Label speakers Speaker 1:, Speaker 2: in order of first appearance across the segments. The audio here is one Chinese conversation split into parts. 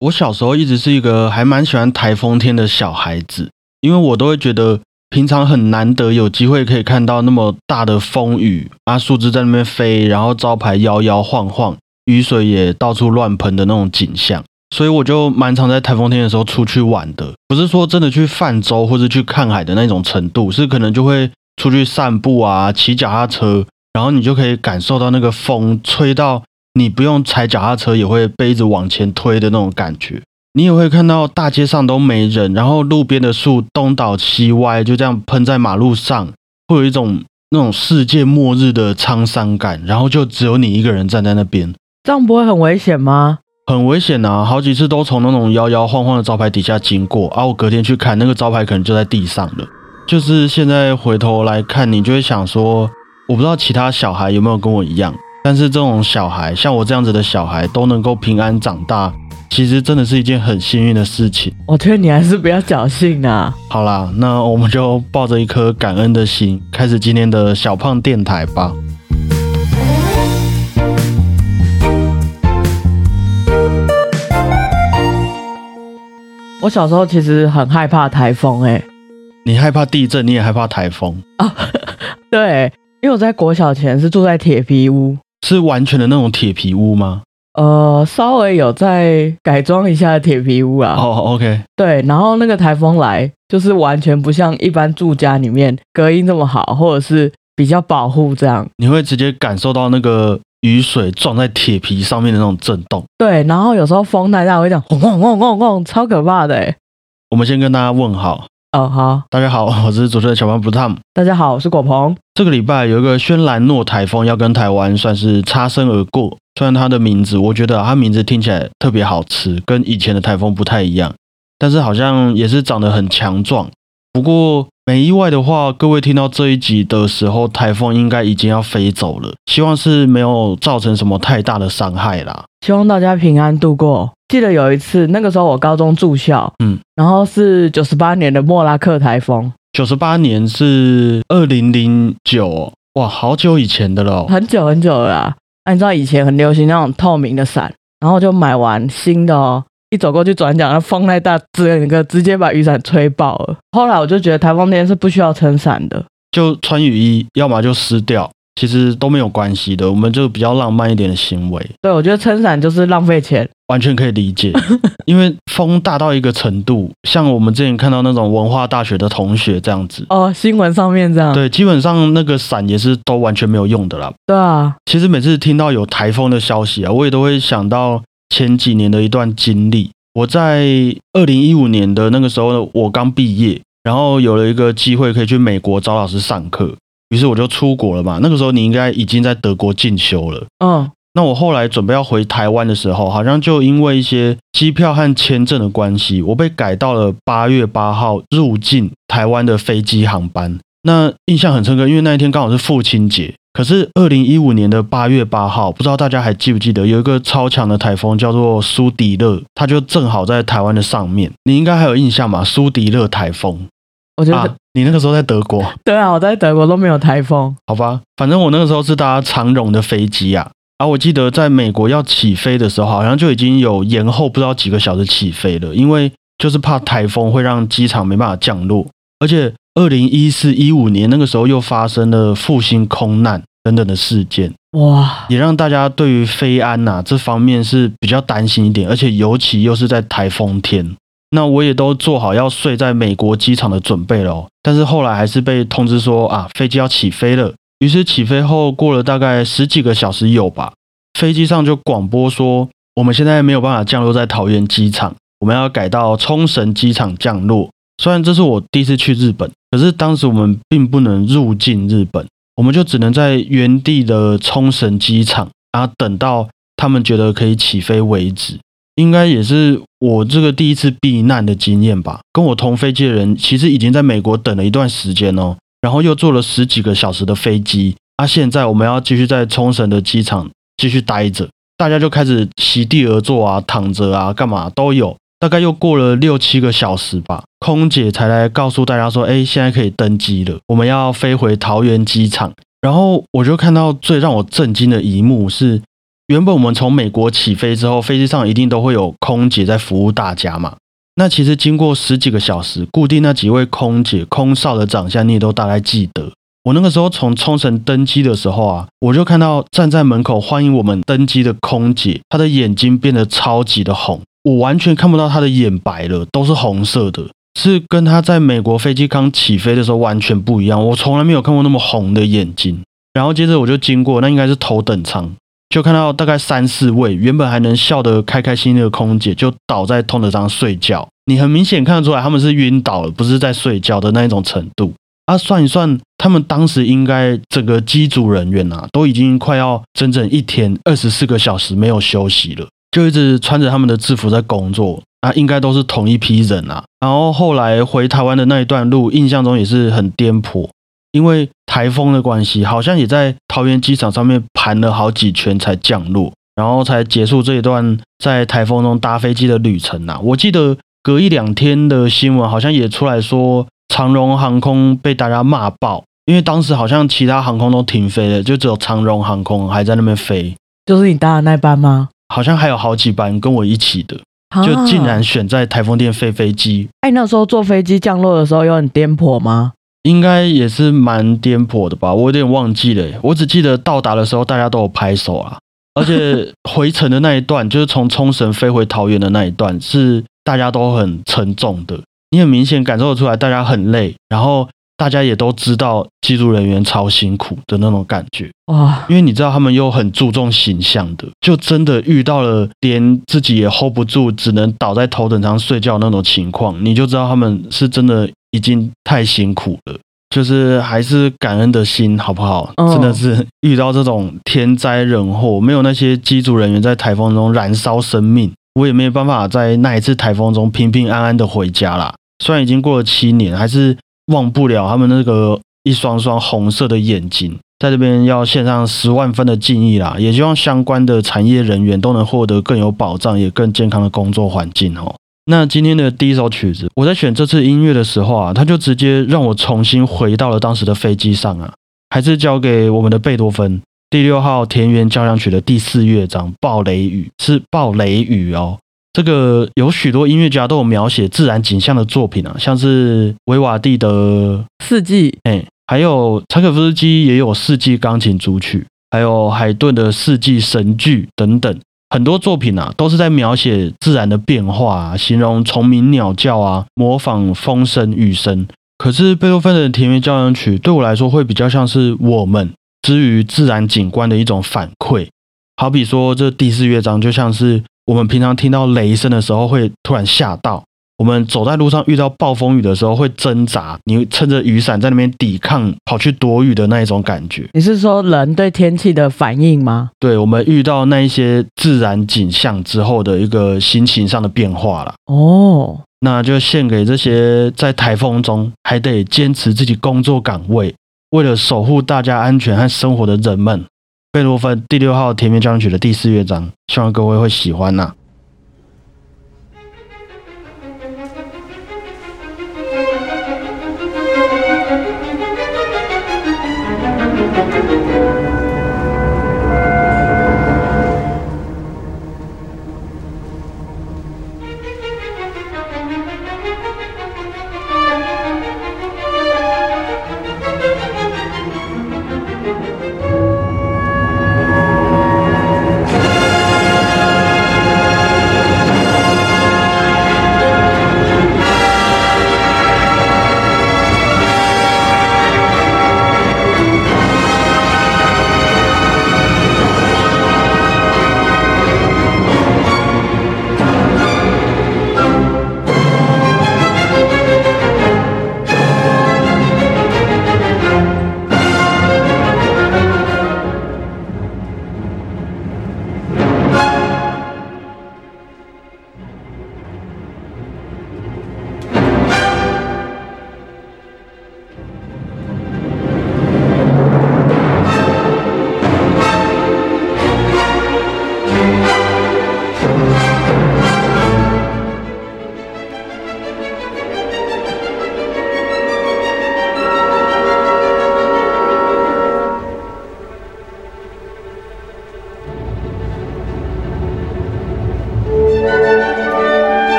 Speaker 1: 我小时候一直是一个还蛮喜欢台风天的小孩子，因为我都会觉得平常很难得有机会可以看到那么大的风雨啊，树枝在那边飞，然后招牌摇摇晃晃，雨水也到处乱喷的那种景象，所以我就蛮常在台风天的时候出去玩的。不是说真的去泛舟或者去看海的那种程度，是可能就会出去散步啊，骑脚踏车，然后你就可以感受到那个风吹到。你不用踩脚踏车也会被一直往前推的那种感觉，你也会看到大街上都没人，然后路边的树东倒西歪，就这样喷在马路上，会有一种那种世界末日的沧桑感，然后就只有你一个人站在那边，
Speaker 2: 这样不会很危险吗？
Speaker 1: 很危险啊！好几次都从那种摇摇晃晃的招牌底下经过，啊，我隔天去看那个招牌可能就在地上了。就是现在回头来看，你就会想说，我不知道其他小孩有没有跟我一样。但是这种小孩，像我这样子的小孩都能够平安长大，其实真的是一件很幸运的事情。
Speaker 2: 我觉得你还是不要侥幸啊。
Speaker 1: 好啦，那我们就抱着一颗感恩的心，开始今天的小胖电台吧。
Speaker 2: 我小时候其实很害怕台风，哎，
Speaker 1: 你害怕地震，你也害怕台风啊？
Speaker 2: 对，因为我在国小前是住在铁皮屋。
Speaker 1: 是完全的那种铁皮屋吗？
Speaker 2: 呃，稍微有再改装一下的铁皮屋啊。
Speaker 1: 哦，OK。
Speaker 2: 对，然后那个台风来，就是完全不像一般住家里面隔音这么好，或者是比较保护这样。
Speaker 1: 你会直接感受到那个雨水撞在铁皮上面的那种震动。
Speaker 2: 对，然后有时候风太大会这样轰轰轰轰轰，超可怕的。
Speaker 1: 我们先跟大家问好。
Speaker 2: 哦，好，
Speaker 1: 大家好，我是主持人小胖不 Tom。
Speaker 2: 大家好，我是果鹏。
Speaker 1: 这个礼拜有一个轩岚诺台风要跟台湾算是擦身而过，虽然它的名字，我觉得它名字听起来特别好吃，跟以前的台风不太一样，但是好像也是长得很强壮。不过没意外的话，各位听到这一集的时候，台风应该已经要飞走了，希望是没有造成什么太大的伤害啦。
Speaker 2: 希望大家平安度过。记得有一次，那个时候我高中住校，嗯，然后是九十八年的莫拉克台风。
Speaker 1: 九十八年是二零零九，哇，好久以前的了，
Speaker 2: 很久很久了。那你知道以前很流行那种透明的伞，然后就买完新的哦，一走过去转角，那风太大，整个直接把雨伞吹爆了。后来我就觉得台风天是不需要撑伞的，
Speaker 1: 就穿雨衣，要么就湿掉。其实都没有关系的，我们就比较浪漫一点的行为。
Speaker 2: 对，我觉得撑伞就是浪费钱，
Speaker 1: 完全可以理解。因为风大到一个程度，像我们之前看到那种文化大学的同学这样子，
Speaker 2: 哦，新闻上面这样，
Speaker 1: 对，基本上那个伞也是都完全没有用的啦。
Speaker 2: 对啊，
Speaker 1: 其实每次听到有台风的消息啊，我也都会想到前几年的一段经历。我在二零一五年的那个时候呢，我刚毕业，然后有了一个机会可以去美国找老师上课。于是我就出国了嘛。那个时候你应该已经在德国进修了。嗯，那我后来准备要回台湾的时候，好像就因为一些机票和签证的关系，我被改到了八月八号入境台湾的飞机航班。那印象很深刻，因为那一天刚好是父亲节。可是二零一五年的八月八号，不知道大家还记不记得，有一个超强的台风叫做苏迪勒，它就正好在台湾的上面。你应该还有印象吧？苏迪勒台风。
Speaker 2: 我觉得
Speaker 1: 你那个时候在德国，
Speaker 2: 对啊，我在德国都没有台风，
Speaker 1: 好吧，反正我那个时候是搭长荣的飞机啊，啊，我记得在美国要起飞的时候，好像就已经有延后不知道几个小时起飞了，因为就是怕台风会让机场没办法降落，而且二零一四一五年那个时候又发生了复兴空难等等的事件，哇，也让大家对于飞安呐这方面是比较担心一点，而且尤其又是在台风天。那我也都做好要睡在美国机场的准备了，但是后来还是被通知说啊，飞机要起飞了。于是起飞后过了大概十几个小时有吧，飞机上就广播说，我们现在没有办法降落在桃园机场，我们要改到冲绳机场降落。虽然这是我第一次去日本，可是当时我们并不能入境日本，我们就只能在原地的冲绳机场，然后等到他们觉得可以起飞为止。应该也是我这个第一次避难的经验吧。跟我同飞机的人其实已经在美国等了一段时间哦，然后又坐了十几个小时的飞机。啊，现在我们要继续在冲绳的机场继续待着，大家就开始席地而坐啊，躺着啊，干嘛都有。大概又过了六七个小时吧，空姐才来告诉大家说：“哎，现在可以登机了，我们要飞回桃园机场。”然后我就看到最让我震惊的一幕是。原本我们从美国起飞之后，飞机上一定都会有空姐在服务大家嘛。那其实经过十几个小时，固定那几位空姐、空少的长相，你也都大概记得。我那个时候从冲绳登机的时候啊，我就看到站在门口欢迎我们登机的空姐，她的眼睛变得超级的红，我完全看不到她的眼白了，都是红色的，是跟她在美国飞机刚起飞的时候完全不一样。我从来没有看过那么红的眼睛。然后接着我就经过，那应该是头等舱，就看到大概三四位原本还能笑得开开心心的空姐，就倒在头等舱睡觉。你很明显看得出来，他们是晕倒了，不是在睡觉的那一种程度。啊，算一算，他们当时应该整个机组人员啊，都已经快要整整一天二十四个小时没有休息了，就一直穿着他们的制服在工作啊，应该都是同一批人啊。然后后来回台湾的那一段路，印象中也是很颠簸，因为台风的关系，好像也在桃园机场上面盘了好几圈才降落，然后才结束这一段在台风中搭飞机的旅程啊。我记得隔一两天的新闻，好像也出来说。长荣航空被大家骂爆，因为当时好像其他航空都停飞了，就只有长荣航空还在那边飞。
Speaker 2: 就是你搭的那班吗？
Speaker 1: 好像还有好几班跟我一起的，就竟然选在台风天飞飞机。
Speaker 2: 哎，那时候坐飞机降落的时候有很颠簸吗？
Speaker 1: 应该也是蛮颠簸的吧，我有点忘记了。我只记得到达的时候大家都有拍手啊，而且回程的那一段，就是从冲绳飞回桃园的那一段，是大家都很沉重的。你很明显感受得出来，大家很累，然后大家也都知道机组人员超辛苦的那种感觉哇！因为你知道他们又很注重形象的，就真的遇到了连自己也 hold 不住，只能倒在头等舱睡觉那种情况，你就知道他们是真的已经太辛苦了。就是还是感恩的心，好不好？真的是遇到这种天灾人祸，没有那些机组人员在台风中燃烧生命。我也没有办法在那一次台风中平平安安的回家啦。虽然已经过了七年，还是忘不了他们那个一双双红色的眼睛。在这边要献上十万分的敬意啦，也希望相关的产业人员都能获得更有保障、也更健康的工作环境哦。那今天的第一首曲子，我在选这次音乐的时候啊，他就直接让我重新回到了当时的飞机上啊，还是交给我们的贝多芬。第六号田园交响曲的第四乐章《暴雷雨》是暴雷雨哦。这个有许多音乐家都有描写自然景象的作品啊，像是维瓦蒂的《
Speaker 2: 四季》，
Speaker 1: 哎，还有柴可夫斯基也有《四季钢琴组曲》，还有海顿的《四季神剧》等等，很多作品啊都是在描写自然的变化，形容虫鸣鸟叫啊，模仿风声雨声。可是贝多芬的田园交响曲对我来说会比较像是我们。之于自然景观的一种反馈，好比说这第四乐章就像是我们平常听到雷声的时候会突然吓到，我们走在路上遇到暴风雨的时候会挣扎，你撑着雨伞在那边抵抗，跑去躲雨的那一种感觉。
Speaker 2: 你是说人对天气的反应吗？
Speaker 1: 对，我们遇到那一些自然景象之后的一个心情上的变化了。哦，那就献给这些在台风中还得坚持自己工作岗位。为了守护大家安全和生活的人们，贝多芬第六号甜蜜交响曲的第四乐章，希望各位会喜欢呐。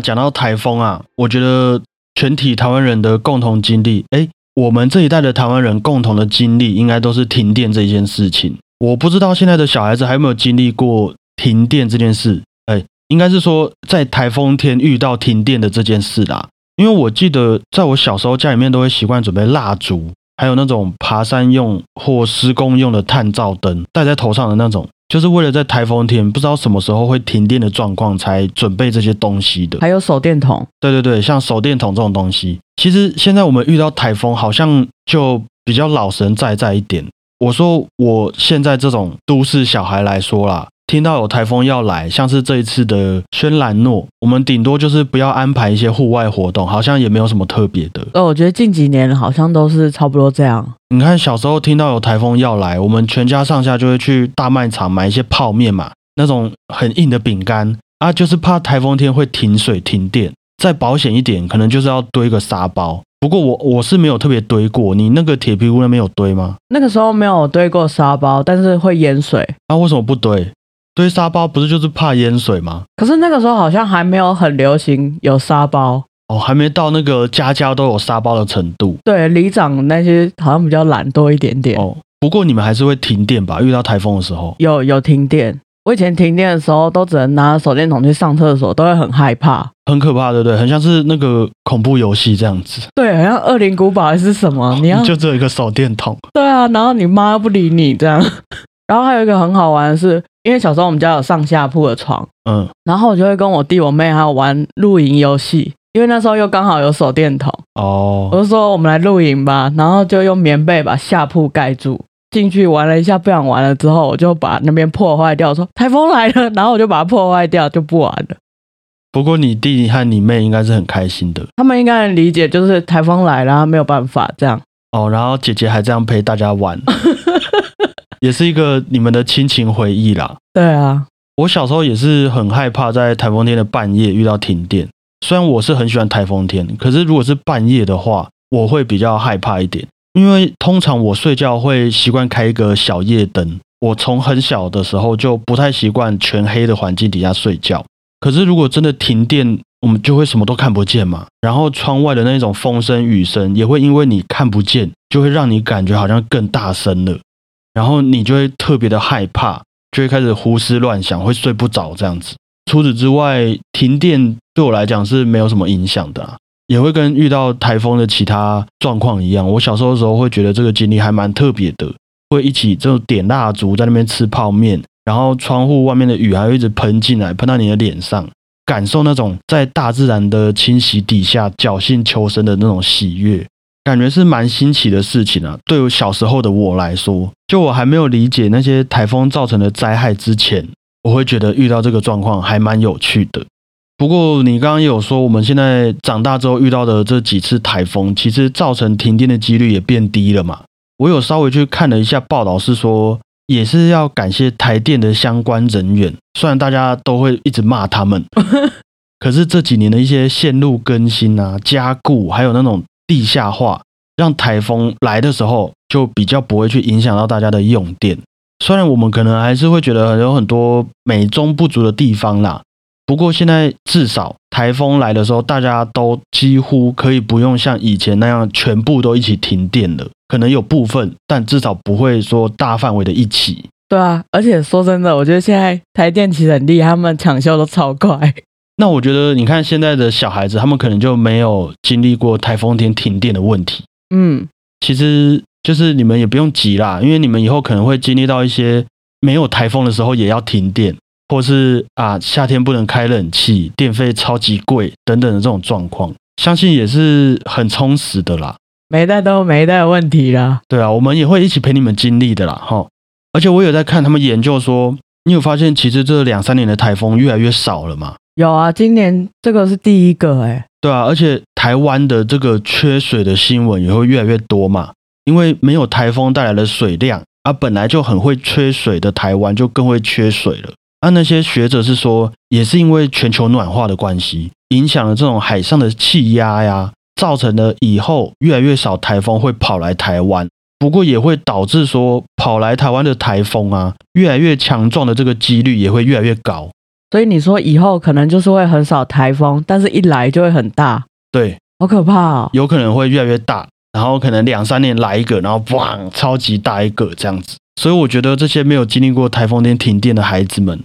Speaker 1: 讲到台风啊，我觉得全体台湾人的共同经历，哎，我们这一代的台湾人共同的经历，应该都是停电这件事情。我不知道现在的小孩子还有没有经历过停电这件事，哎，应该是说在台风天遇到停电的这件事啦。因为我记得在我小时候家里面都会习惯准备蜡烛，还有那种爬山用或施工用的探照灯，戴在头上的那种。就是为了在台风天不知道什么时候会停电的状况才准备这些东西的。
Speaker 2: 还有手电筒，
Speaker 1: 对对对，像手电筒这种东西，其实现在我们遇到台风好像就比较老神在在一点。我说我现在这种都市小孩来说啦。听到有台风要来，像是这一次的轩兰诺，我们顶多就是不要安排一些户外活动，好像也没有什么特别的。
Speaker 2: 呃，我觉得近几年好像都是差不多这样。
Speaker 1: 你看小时候听到有台风要来，我们全家上下就会去大卖场买一些泡面嘛，那种很硬的饼干啊，就是怕台风天会停水停电。再保险一点，可能就是要堆个沙包。不过我我是没有特别堆过，你那个铁皮屋那边有堆吗？
Speaker 2: 那个时候没有堆过沙包，但是会淹水。
Speaker 1: 那为什么不堆？堆沙包不是就是怕淹水吗？
Speaker 2: 可是那个时候好像还没有很流行有沙包
Speaker 1: 哦，还没到那个家家都有沙包的程度。
Speaker 2: 对，里长那些好像比较懒多一点点
Speaker 1: 哦。不过你们还是会停电吧？遇到台风的时候
Speaker 2: 有有停电。我以前停电的时候都只能拿手电筒去上厕所，都会很害怕，
Speaker 1: 很可怕，对不对？很像是那个恐怖游戏这样子。
Speaker 2: 对，好像恶灵古堡还是什么？你要
Speaker 1: 就只有一个手电筒。
Speaker 2: 对啊，然后你妈不理你这样。然后还有一个很好玩的是。因为小时候我们家有上下铺的床，嗯，然后我就会跟我弟我妹还有玩露营游戏，因为那时候又刚好有手电筒哦，我就说我们来露营吧，然后就用棉被把下铺盖住，进去玩了一下，不想玩了之后，我就把那边破坏掉，说台风来了，然后我就把它破坏掉，就不玩了。
Speaker 1: 不过你弟和你妹应该是很开心的，
Speaker 2: 他们应该能理解，就是台风来了没有办法这样。
Speaker 1: 哦，然后姐姐还这样陪大家玩。也是一个你们的亲情回忆啦。
Speaker 2: 对啊，
Speaker 1: 我小时候也是很害怕在台风天的半夜遇到停电。虽然我是很喜欢台风天，可是如果是半夜的话，我会比较害怕一点。因为通常我睡觉会习惯开一个小夜灯，我从很小的时候就不太习惯全黑的环境底下睡觉。可是如果真的停电，我们就会什么都看不见嘛。然后窗外的那种风声雨声也会因为你看不见，就会让你感觉好像更大声了。然后你就会特别的害怕，就会开始胡思乱想，会睡不着这样子。除此之外，停电对我来讲是没有什么影响的，也会跟遇到台风的其他状况一样。我小时候的时候会觉得这个经历还蛮特别的，会一起就点蜡烛在那边吃泡面，然后窗户外面的雨还会一直喷进来，喷到你的脸上，感受那种在大自然的侵袭底下侥幸求生的那种喜悦。感觉是蛮新奇的事情啊！对于小时候的我来说，就我还没有理解那些台风造成的灾害之前，我会觉得遇到这个状况还蛮有趣的。不过你刚刚也有说，我们现在长大之后遇到的这几次台风，其实造成停电的几率也变低了嘛？我有稍微去看了一下报道，是说也是要感谢台电的相关人员，虽然大家都会一直骂他们，可是这几年的一些线路更新啊、加固，还有那种。地下化让台风来的时候就比较不会去影响到大家的用电。虽然我们可能还是会觉得有很多美中不足的地方啦，不过现在至少台风来的时候，大家都几乎可以不用像以前那样全部都一起停电了。可能有部分，但至少不会说大范围的一起。
Speaker 2: 对啊，而且说真的，我觉得现在台电其实很厉害，他们抢修都超快。
Speaker 1: 那我觉得，你看现在的小孩子，他们可能就没有经历过台风天停电的问题。嗯，其实就是你们也不用急啦，因为你们以后可能会经历到一些没有台风的时候也要停电，或是啊夏天不能开冷气，电费超级贵等等的这种状况，相信也是很充实的啦。
Speaker 2: 没带都没带问题啦。
Speaker 1: 对啊，我们也会一起陪你们经历的啦，哈。而且我有在看他们研究说，你有发现其实这两三年的台风越来越少了嘛？
Speaker 2: 有啊，今年这个是第一个哎，
Speaker 1: 对啊，而且台湾的这个缺水的新闻也会越来越多嘛，因为没有台风带来的水量，啊，本来就很会缺水的台湾就更会缺水了。啊，那些学者是说，也是因为全球暖化的关系，影响了这种海上的气压呀，造成了以后越来越少台风会跑来台湾。不过也会导致说，跑来台湾的台风啊，越来越强壮的这个几率也会越来越高。
Speaker 2: 所以你说以后可能就是会很少台风，但是一来就会很大，
Speaker 1: 对，
Speaker 2: 好可怕哦。
Speaker 1: 有可能会越来越大，然后可能两三年来一个，然后哇，超级大一个这样子。所以我觉得这些没有经历过台风天停电的孩子们，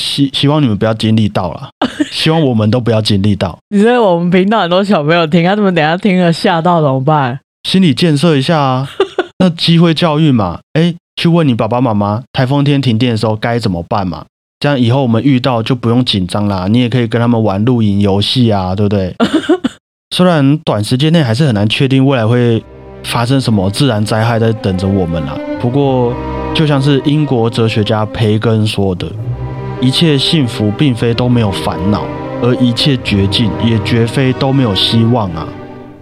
Speaker 1: 希希望你们不要经历到了，希望我们都不要经历到，
Speaker 2: 你说我们频道很多小朋友听，他们等下听了吓到怎么办？
Speaker 1: 心理建设一下啊。那机会教育嘛，哎，去问你爸爸妈妈，台风天停电的时候该怎么办嘛？这样以后我们遇到就不用紧张啦，你也可以跟他们玩露营游戏啊，对不对？虽然短时间内还是很难确定未来会发生什么自然灾害在等着我们啦，不过就像是英国哲学家培根说的，一切幸福并非都没有烦恼，而一切绝境也绝非都没有希望啊。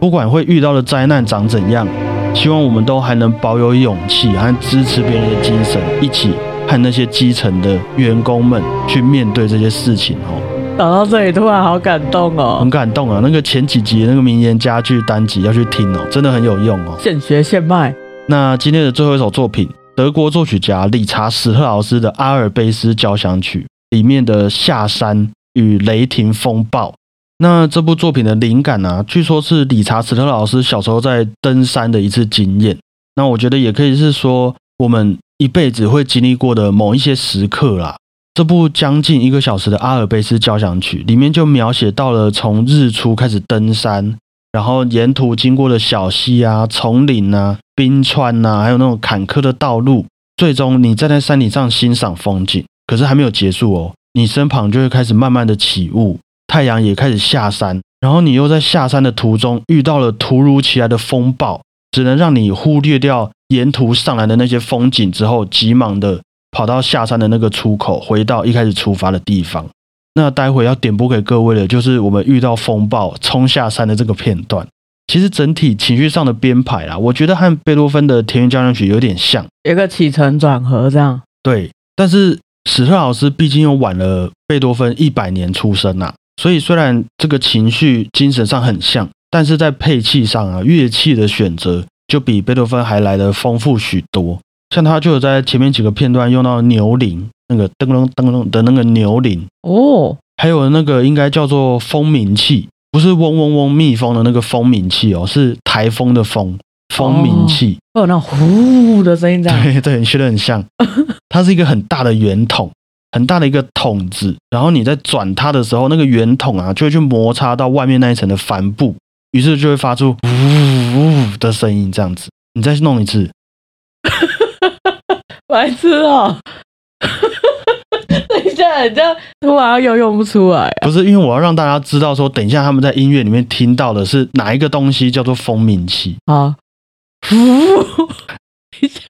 Speaker 1: 不管会遇到的灾难长怎样，希望我们都还能保有勇气和支持别人的精神，一起和那些基层的员工们去面对这些事情哦。
Speaker 2: 讲到这里，突然好感动哦
Speaker 1: 很，感动啊！那个前几集那个名言佳句单集要去听哦，真的很有用哦。
Speaker 2: 现学现卖。
Speaker 1: 那今天的最后一首作品，德国作曲家理查史特劳斯的《阿尔卑斯交响曲》里面的下山与雷霆风暴。那这部作品的灵感呢、据说是理查史特劳斯小时候在登山的一次经验。那我觉得也可以是说我们一辈子会经历过的某一些时刻啦。这部将近一个小时的阿尔卑斯交响曲里面就描写到了从日出开始登山，然后沿途经过的小溪啊、丛林啊、冰川呐、还有那种坎坷的道路，最终你站在山顶上欣赏风景，可是还没有结束哦，你身旁就会开始慢慢的起雾，太阳也开始下山，然后你又在下山的途中遇到了突如其来的风暴，只能让你忽略掉沿途上来的那些风景之后，急忙的跑到下山的那个出口，回到一开始出发的地方。那待会要点播给各位的，就是我们遇到风暴冲下山的这个片段。其实整体情绪上的编排啦，我觉得和贝多芬的《田园交响曲》有点像，
Speaker 2: 一个起承转合这样。
Speaker 1: 对。但是史特老师毕竟又晚了贝多芬一百年出生呐、所以虽然这个情绪精神上很像，但是在配器上啊，乐器的选择就比贝多芬还来的丰富许多。像他就有在前面几个片段用到牛铃，那个噔噔噔噔的那个牛铃，
Speaker 2: 哦，
Speaker 1: 还有那个应该叫做蜂鸣器，不是嗡嗡嗡蜜蜂的那个蜂鸣器哦，是台风的风，蜂鸣器。
Speaker 2: 会有那种呼的声音这样。
Speaker 1: 对对，你学的很像。它是一个很大的圆筒，很大的一个筒子，然后你在转它的时候，那个圆筒啊就会去摩擦到外面那一层的帆布，于是就会发出呜呜的声音，这样子。你再弄一次，
Speaker 2: 白痴哦、等一下，你这样突然又用不出来啊！
Speaker 1: 不是因为我要让大家知道说，等一下他们在音乐里面听到的是哪一个东西叫做蜂鸣器。
Speaker 2: 啊？呜，等一下，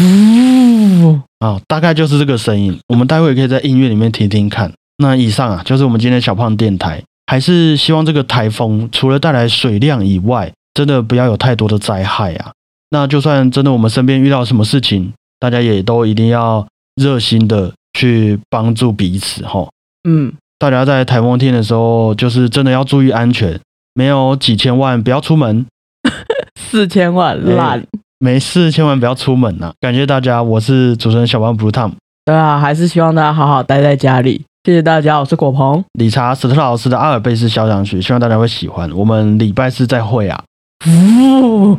Speaker 2: 呜，
Speaker 1: 啊、大概就是这个声音。我们待会可以在音乐里面听听看。那以上啊，就是我们今天小胖电台。还是希望这个台风除了带来水量以外，真的不要有太多的灾害啊。那就算真的我们身边遇到什么事情，大家也都一定要热心的去帮助彼此哈。
Speaker 2: 嗯，
Speaker 1: 大家在台风天的时候，就是真的要注意安全，没有几千万不要出门，
Speaker 2: 四千万烂，
Speaker 1: 没事千万不要出门呐、感谢大家，我是主持人小胖 Blue Tom。
Speaker 2: 对啊，还是希望大家好好待在家里。谢谢大家，我是果鹏。
Speaker 1: 理查史特老师的阿尔卑斯交响曲，希望大家会喜欢。我们礼拜四再会啊。
Speaker 2: 呼。